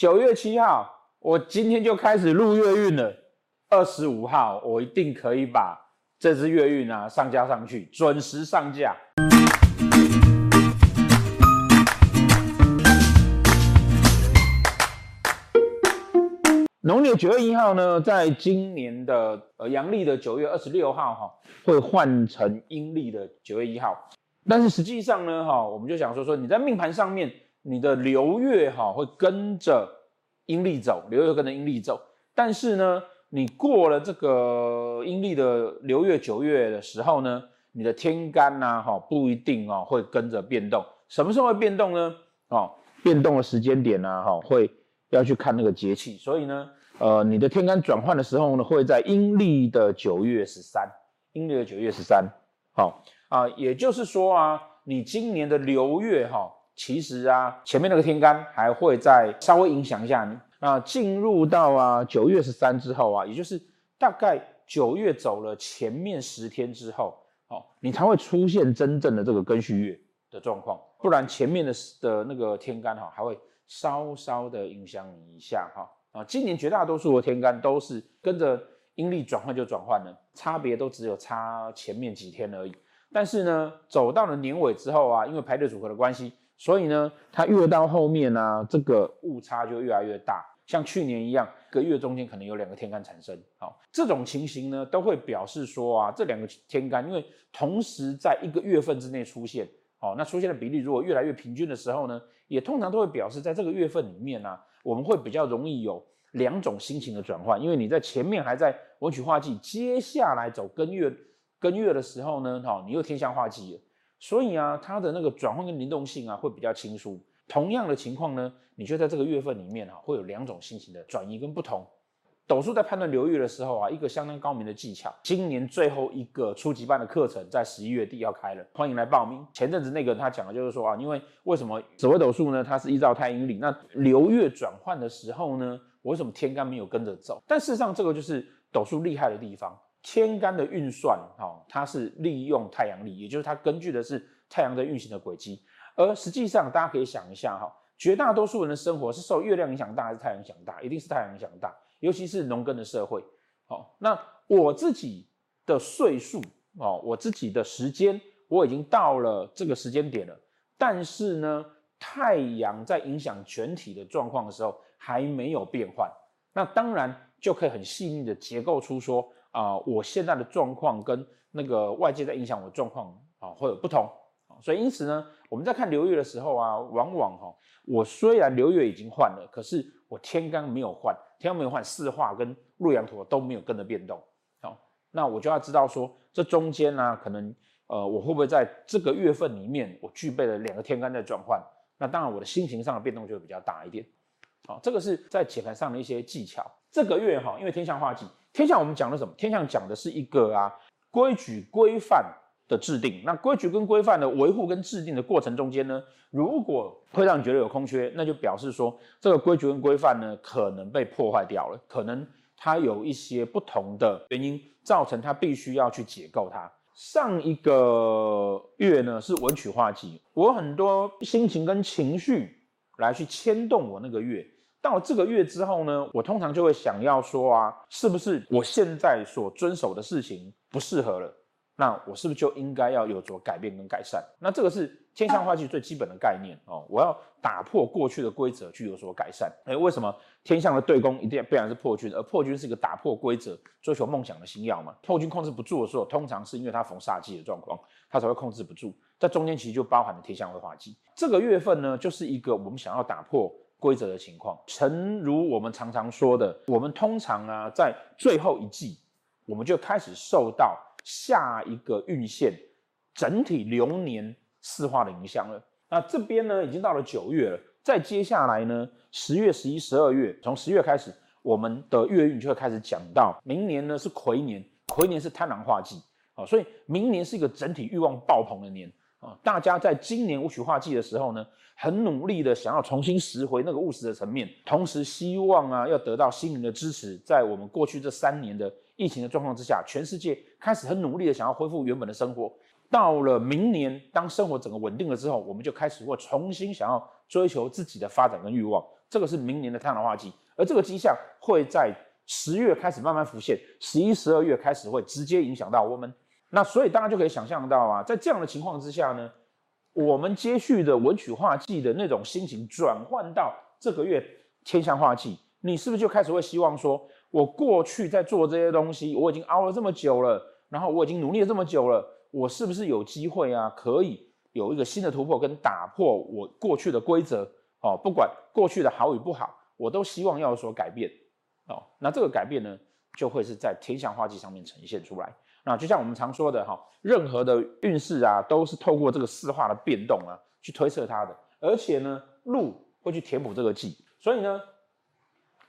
九月七号，我今天就开始录月运了。二十五号，我一定可以把这支月运啊上架上去，准时上架。农历的九月一号呢，在今年的呃阳历的九月二十六号哈，会换成阴历的九月一号。但是实际上呢，哈，我们就想说说，你在命盘上面，你的流月哈会跟着阴历走，流月跟着阴历走。但是呢，你过了这个阴历的流月九月的时候呢，你的天干呐，哈不一定哦会跟着变动。什么时候会变动呢？哦，变动的时间点呢，哈会。要去看那个节气，所以呢，呃，你的天干转换的时候呢，会在阴历的九月十三，阴历的九月十三，好啊，也就是说啊，你今年的流月哈、其实啊，前面那个天干还会再稍微影响一下你啊，进入到啊九月十三之后啊，也就是大概九月走了前面十天之后，哦，你才会出现真正的这个庚戌月的状况，不然前面的的那个天干哈还会。稍稍的影响你一下哈啊，今年绝大多数的天干都是跟着阴历转换就转换了，差别都只有差前面几天而已。但是呢，走到了年尾之后啊，因为排列组合的关系，所以呢，它越到后面啊，这个误差就越来越大。像去年一样，一个月中间可能有两个天干产生，好，这种情形呢，都会表示说啊，这两个天干因为同时在一个月份之内出现。哦，那出现的比例如果越来越平均的时候呢，也通常都会表示在这个月份里面呢、啊，我们会比较容易有两种心情的转换，因为你在前面还在文曲化忌，接下来走庚月庚月的时候呢，哈，你又天相化忌了，所以啊，它的那个转换跟灵动性啊会比较轻松。同样的情况呢，你就在这个月份里面、啊，会有两种心情的转移跟不同。斗数在判断流月的时候啊，一个相当高明的技巧。今年最后一个初级班的课程在十一月底要开了，欢迎来报名。前阵子那个他讲的就是说啊，因为为什么紫微斗数呢？它是依照太阴历，那流月转换的时候呢，为什么天干没有跟着走？但事实上，这个就是斗数厉害的地方。天干的运算，哈，它是利用太阳历，也就是它根据的是太阳的运行的轨迹。而实际上，大家可以想一下哈，绝大多数人的生活是受月亮影响大还是太阳影响大？一定是太阳影响大。尤其是农耕的社会，好，那我自己的岁数，哦，我自己的时间，我已经到了这个时间点了。但是呢，太阳在影响全体的状况的时候还没有变换，那当然就可以很细腻的结构出说啊，我现在的状况跟那个外界在影响我的状况啊会有不同。所以因此呢，我们在看流月的时候啊，往往哈，我虽然流月已经换了，可是我天干没有换。天干没有换，四化跟洛阳土都没有跟着变动，好，那我就要知道说，这中间呢、可能呃，我会不会在这个月份里面，我具备了两个天干在转换，那当然我的心情上的变动就会比较大一点，好，这个是在解盘上的一些技巧。这个月哈，因为天象化忌，天象我们讲的什么？天象讲的是一个啊规矩规范的制定，那规矩跟规范的维护跟制定的过程中间呢，如果会让你觉得有空缺，那就表示说这个规矩跟规范呢可能被破坏掉了，可能它有一些不同的原因造成它必须要去解构它。上一个月呢是文曲化忌，我很多心情跟情绪来去牵动我那个月，到了这个月之后呢，我通常就会想要说啊，是不是我现在所遵守的事情不适合了？那我是不是就应该要有所改变跟改善？那这个是天象化忌最基本的概念哦。我要打破过去的规则去有所改善。哎，为什么天象的对宫一定必然是破军？而破军是一个打破规则、追求梦想的星曜嘛？破军控制不住的时候，通常是因为他逢煞忌的状况，他才会控制不住。在中间其实就包含了天象会化忌。这个月份呢，就是一个我们想要打破规则的情况。诚如我们常常说的，我们通常啊，在最后一季，我们就开始受到。下一个运线，整体流年四化的影响了。那这边呢，已经到了九月了。再接下来呢，十月、十一、十二月，从十月开始，我们的月运就会开始讲到，明年呢是癸年，癸年是贪狼化忌，啊，所以明年是一个整体欲望爆棚的年啊。大家在今年五曲化忌的时候呢，很努力的想要重新拾回那个务实的层面，同时希望啊，要得到心灵的支持。在我们过去这三年的疫情的状况之下，全世界开始很努力的想要恢复原本的生活。到了明年，当生活整个稳定了之后，我们就开始会重新想要追求自己的发展跟欲望。这个是明年的太阳化忌，而这个迹象会在十月开始慢慢浮现，十一、十二月开始会直接影响到我们。那所以大家就可以想象到啊，在这样的情况之下呢，我们接续的文曲化忌的那种心情转换到这个月天相化忌，你是不是就开始会希望说，我过去在做这些东西，我已经熬了这么久了，然后我已经努力了这么久了，我是不是有机会啊，可以有一个新的突破跟打破我过去的规则？哦，不管过去的好与不好，我都希望要有所改变。哦，那这个改变呢，就会是在天相化忌上面呈现出来。那就像我们常说的哈，任何的运势啊，都是透过这个四化的变动啊，去推测它的。而且呢，禄会去填补这个忌，所以呢，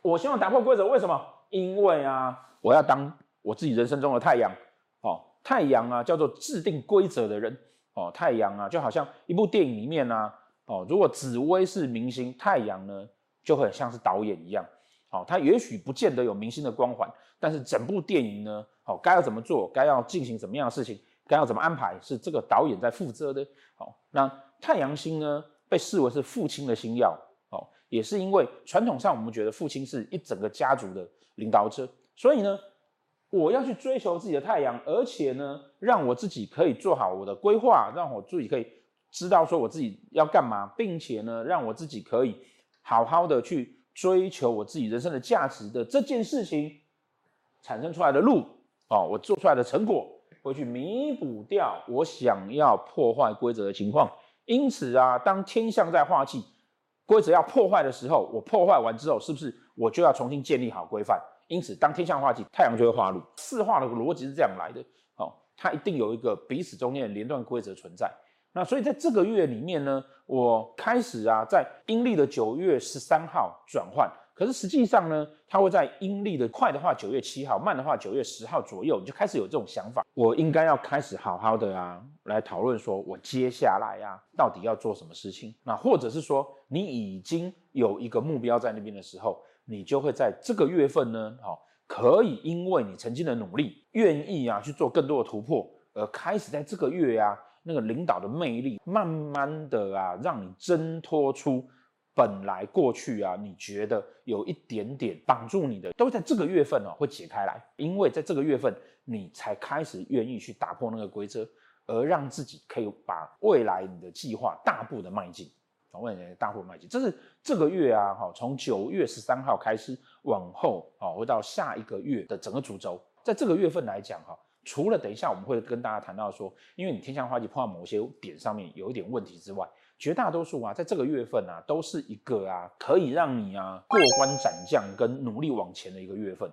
我希望打破规则。为什么？因为啊，我要当我自己人生中的太阳。哦，太阳啊，叫做制定规则的人。哦，太阳啊，就好像一部电影里面啊，哦，如果紫微是明星，太阳呢，就会很像是导演一样。哦，他也许不见得有明星的光环，但是整部电影呢，哦，该要怎么做，该要进行怎么样的事情，该要怎么安排，是这个导演在负责的。哦，那太阳星呢，被视为是父亲的星耀，哦，也是因为传统上我们觉得父亲是一整个家族的领导者，所以呢，我要去追求自己的太阳，而且呢，让我自己可以做好我的规划，让我自己可以知道说我自己要干嘛，并且呢，让我自己可以好好的去。追求我自己人生的价值的这件事情产生出来的路哦，我做出来的成果会去弥补掉我想要破坏规则的情况。因此啊，当天象在化忌，规则要破坏的时候，我破坏完之后，是不是我就要重新建立好规范？因此，当天象化忌，太阳就会化路。四化的逻辑是这样来的，哦，它一定有一个彼此中间的连贯规则存在。那所以在这个月里面呢，我开始啊，在阴历的九月十三号转换，可是实际上呢，它会在阴历的快的话九月七号，慢的话九月十号左右，你就开始有这种想法，我应该要开始好好的啊，来讨论说我接下来啊，到底要做什么事情。那或者是说，你已经有一个目标在那边的时候，你就会在这个月份呢，好，可以因为你曾经的努力，愿意啊去做更多的突破，而开始在这个月啊。那个领导的魅力，慢慢的啊，让你挣脱出本来过去啊，你觉得有一点点绑住你的，都在这个月份哦会解开来，因为在这个月份，你才开始愿意去打破那个规则，而让自己可以把未来你的计划大步的迈进，未来大步迈进，这是这个月啊，哈，从九月十三号开始往后啊，会到下一个月的整个主轴，在这个月份来讲哈。除了等一下我们会跟大家谈到说，因为你天象化忌碰到某些点上面有一点问题之外，绝大多数啊，在这个月份啊，都是一个啊可以让你啊过关斩将跟努力往前的一个月份。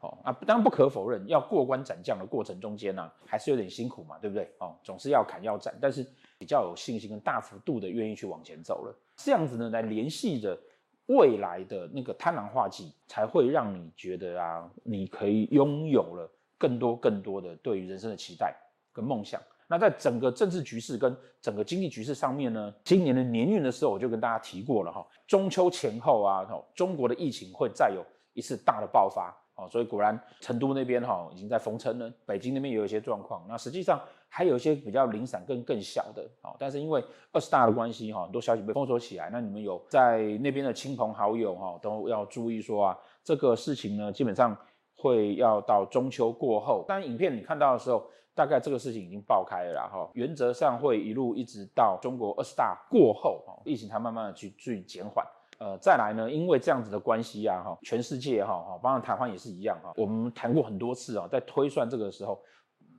哦啊，当然不可否认，要过关斩将的过程中间呢、还是有点辛苦嘛，对不对？哦，总是要砍要斩，但是比较有信心跟大幅度的愿意去往前走了，这样子呢，来联系着未来的那个贪婪化忌，才会让你觉得啊，你可以拥有了。更多更多的对于人生的期待跟梦想，那在整个政治局势跟整个经济局势上面呢，今年的年运的时候，我就跟大家提过了哈，中秋前后啊，中国的疫情会再有一次大的爆发，所以果然成都那边哈已经在封城了，北京那边也有一些状况，那实际上还有一些比较零散更更小的，但是因为二十大的关系哈，很多消息被封锁起来，那你们有在那边的亲朋好友哈都要注意说啊，这个事情呢基本上。会要到中秋过后，当影片你看到的时候，大概这个事情已经爆开了哈。原则上会一路一直到中国二十大过后，疫情才慢慢的去去减缓。呃，再来呢，因为这样子的关系啊，哈，全世界哈，哈，包括台湾也是一样哈。我们谈过很多次啊，在推算这个时候，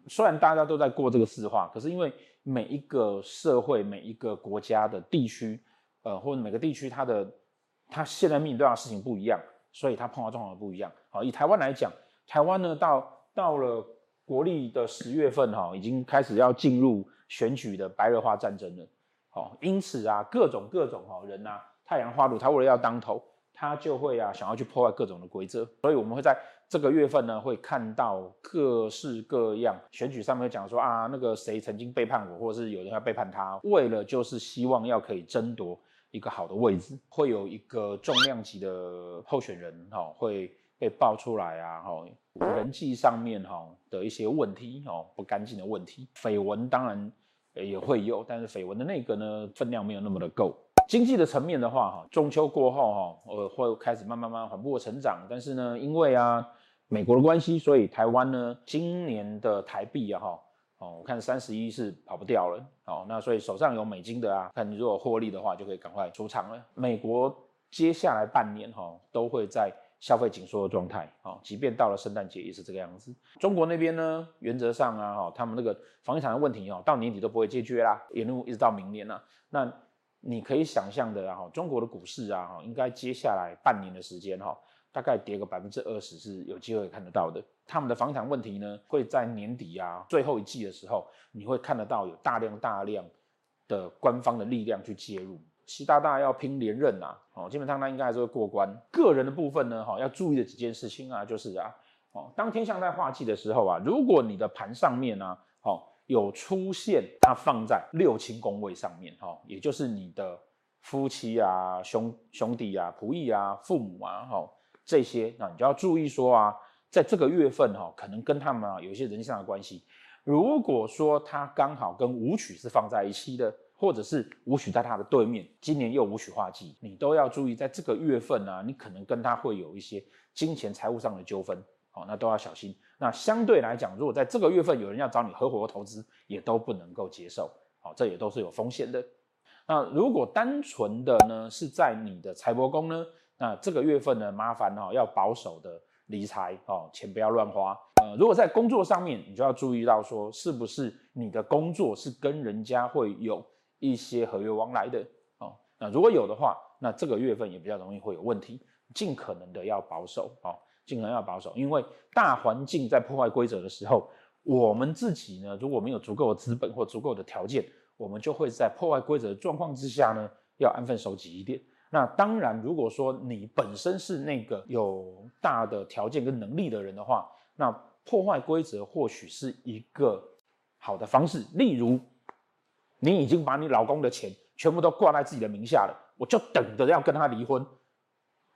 虽然大家都在过这个四化，可是因为每一个社会、每一个国家的地区，呃，或者每个地区它的它现在面对的事情不一样。所以它碰到状况不一样。好，以台湾来讲，台湾呢到到了国历的十月份哈，已经开始要进入选举的白热化战争了。好，因此啊，各种各种哈人啊，太阳化禄，他为了要当头，他就会啊想要去破坏各种的规则。所以我们会在这个月份呢，会看到各式各样选举上面讲说啊，那个谁曾经背叛我，或者是有人要背叛他，为了就是希望要可以争夺。一个好的位置，会有一个重量级的候选人哈，会被爆出来啊哈，人际上面哈的一些问题哦，不干净的问题，绯闻当然也会有，但是绯闻的那个呢分量没有那么的够。经济的层面的话，哈，中秋过后哈，呃，会开始慢慢慢缓步的成长。但是呢，因为啊，美国的关系，所以台湾呢，今年的台币啊，哈，哦，我看三十一是跑不掉了。哦，那所以手上有美金的啊，看你如果获利的话，就可以赶快出场了。美国接下来半年哈，都会在消费紧缩的状态。哦，即便到了圣诞节也是这个样子。中国那边呢，原则上啊，哈，他们那个房地产的问题哦，到年底都不会解决啦，沿路一直到明年了。那你可以想象的啊，中国的股市啊，哈应该接下来半年的时间哈，大概跌个百分之二十是有机会看得到的。他们的房产问题呢，会在年底啊最后一季的时候，你会看得到有大量大量的官方的力量去介入。习大大要拼连任啊，哦，基本上他应该还是会过关。个人的部分呢，哈，要注意的几件事情啊，就是啊，哦，当天象在化忌的时候啊，如果你的盘上面呢，好。有出现，它放在六亲宫位上面，哈，也就是你的夫妻啊、兄兄弟啊、仆役啊、父母啊，哈，这些，那你就要注意说啊，在这个月份哈，可能跟他们啊有一些人际上的关系。如果说他刚好跟武曲是放在一起的，或者是武曲在他的对面，今年又武曲化忌，你都要注意，在这个月份啊，你可能跟他会有一些金钱财务上的纠纷。好，那都要小心。那相对来讲，如果在这个月份有人要找你合伙投资，也都不能够接受。好，这也都是有风险的。那如果单纯的呢是在你的财帛宫呢，那这个月份呢，麻烦哈要保守的理财哦，钱不要乱花。呃，如果在工作上面，你就要注意到说，是不是你的工作是跟人家会有一些合约往来的哦。那如果有的话，那这个月份也比较容易会有问题，尽可能的要保守哦。尽可能要保守，因为大环境在破坏规则的时候，我们自己呢，如果没有足够的资本或足够的条件，我们就会在破坏规则的状况之下呢，要安分守己一点。那当然，如果说你本身是那个有大的条件跟能力的人的话，那破坏规则或许是一个好的方式。例如，你已经把你老公的钱全部都挂在自己的名下了，我就等着要跟他离婚。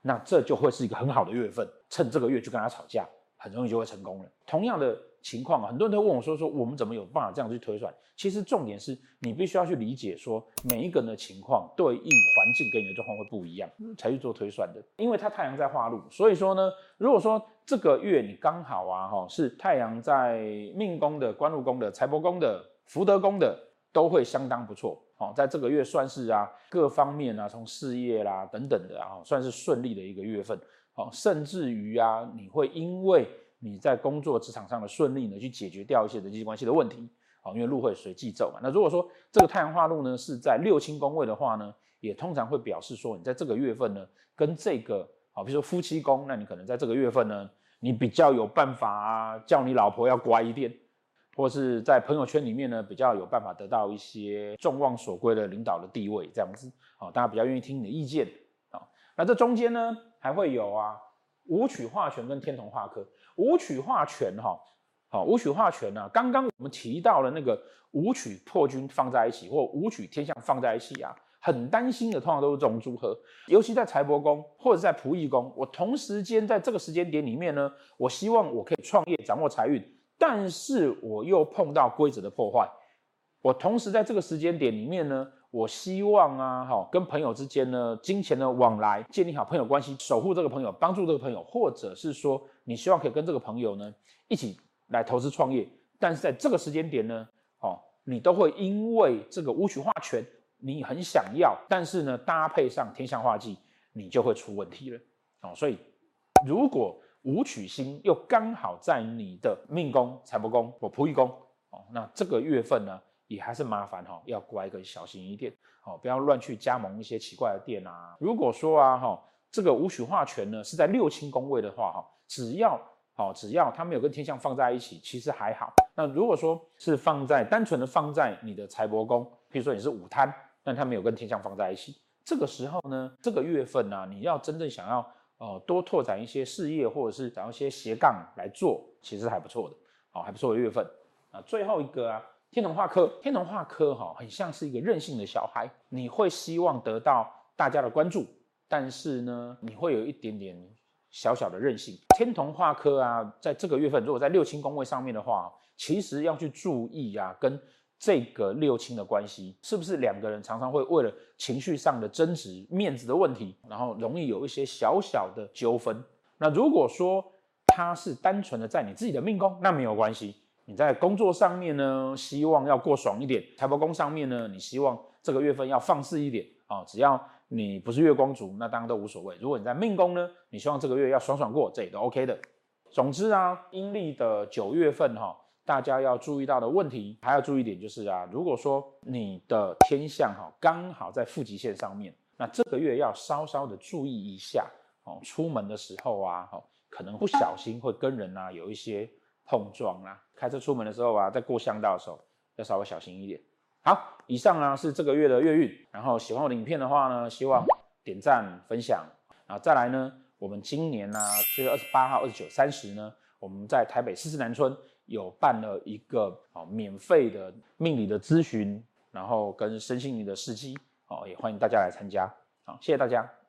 那这就会是一个很好的月份，趁这个月去跟他吵架，很容易就会成功了。同样的情况啊，很多人都问我说：“说我们怎么有办法这样去推算？”其实重点是你必须要去理解说，每一个人的情况对应环境跟你的状况会不一样，才去做推算的。因为它太阳在化禄，所以说呢，如果说这个月你刚好啊，哈，是太阳在命宫的、官禄宫的、财帛宫的、福德宫的，都会相当不错。哦，在这个月算是啊，各方面啊，从事业啦等等的啊，算是顺利的一个月份。哦，甚至于啊，你会因为你在工作职场上的顺利呢，去解决掉一些人际关系的问题。好，因为路会随忌走嘛。那如果说这个太阳化禄呢是在六亲宫位的话呢，也通常会表示说，你在这个月份呢，跟这个好，比如说夫妻宫，那你可能在这个月份呢，你比较有办法啊，叫你老婆要乖一点。或是在朋友圈里面呢，比较有办法得到一些众望所归的领导的地位，这样子，啊，大家比较愿意听你的意见，啊，那这中间呢，还会有啊，武曲化权跟天同化科，五曲化权哈，好，武曲化权呢，刚刚我们提到了那个五曲破军放在一起，或五曲天象放在一起啊，很担心的，通常都是这种组合，尤其在财帛宫或者在仆役宫，我同时间在这个时间点里面呢，我希望我可以创业，掌握财运。但是我又碰到规则的破坏，我同时在这个时间点里面呢，我希望啊，哈，跟朋友之间呢，金钱的往来，建立好朋友关系，守护这个朋友，帮助这个朋友，或者是说，你希望可以跟这个朋友呢，一起来投资创业，但是在这个时间点呢，哦，你都会因为这个武曲化权，你很想要，但是呢，搭配上天象化忌，你就会出问题了，哦，所以如果。武曲星又刚好在你的命宫、财帛宫或仆役宫哦，那这个月份呢，也还是麻烦哈，要乖跟小心一点哦，不要乱去加盟一些奇怪的店啊。如果说啊哈，这个五曲化权呢是在六亲宫位的话哈，只要好，只要它没有跟天相放在一起，其实还好。那如果说是放在单纯的放在你的财帛宫，譬如说你是午贪，但它没有跟天相放在一起，这个时候呢，这个月份呢，你要真正想要。哦，多拓展一些事业，或者是找一些斜杠来做，其实还不错的，好，还不错的月份啊。最后一个啊，天同化科，天同化科哈，很像是一个任性的小孩，你会希望得到大家的关注，但是呢，你会有一点点小小的任性。天同化科啊，在这个月份，如果在六亲宫位上面的话，其实要去注意啊，跟这个六亲的关系，是不是两个人常常会为了情绪上的争执、面子的问题，然后容易有一些小小的纠纷？那如果说他是单纯的在你自己的命宫，那没有关系。你在工作上面呢，希望要过爽一点；财帛宫上面呢，你希望这个月份要放肆一点啊。只要你不是月光族，那当然都无所谓。如果你在命宫呢，你希望这个月要爽爽过，这也都 OK 的。总之啊，阴历的九月份哈，大家要注意到的问题，还要注意一点就是啊，如果说你的天象哈刚好在负极线上面，那这个月要稍稍的注意一下哦。出门的时候啊，哦可能不小心会跟人啊有一些碰撞啦。开车出门的时候啊，在过乡道的时候要稍微小心一点。好，以上呢是这个月的月运。然后喜欢我的影片的话呢，希望点赞分享。然后再来呢，我们今年呢七月二十八号、二十九、三十呢，我们在台北四四南村有办了一个哦免费的命理的咨询，然后跟身心灵的试机哦，也欢迎大家来参加。好，谢谢大家。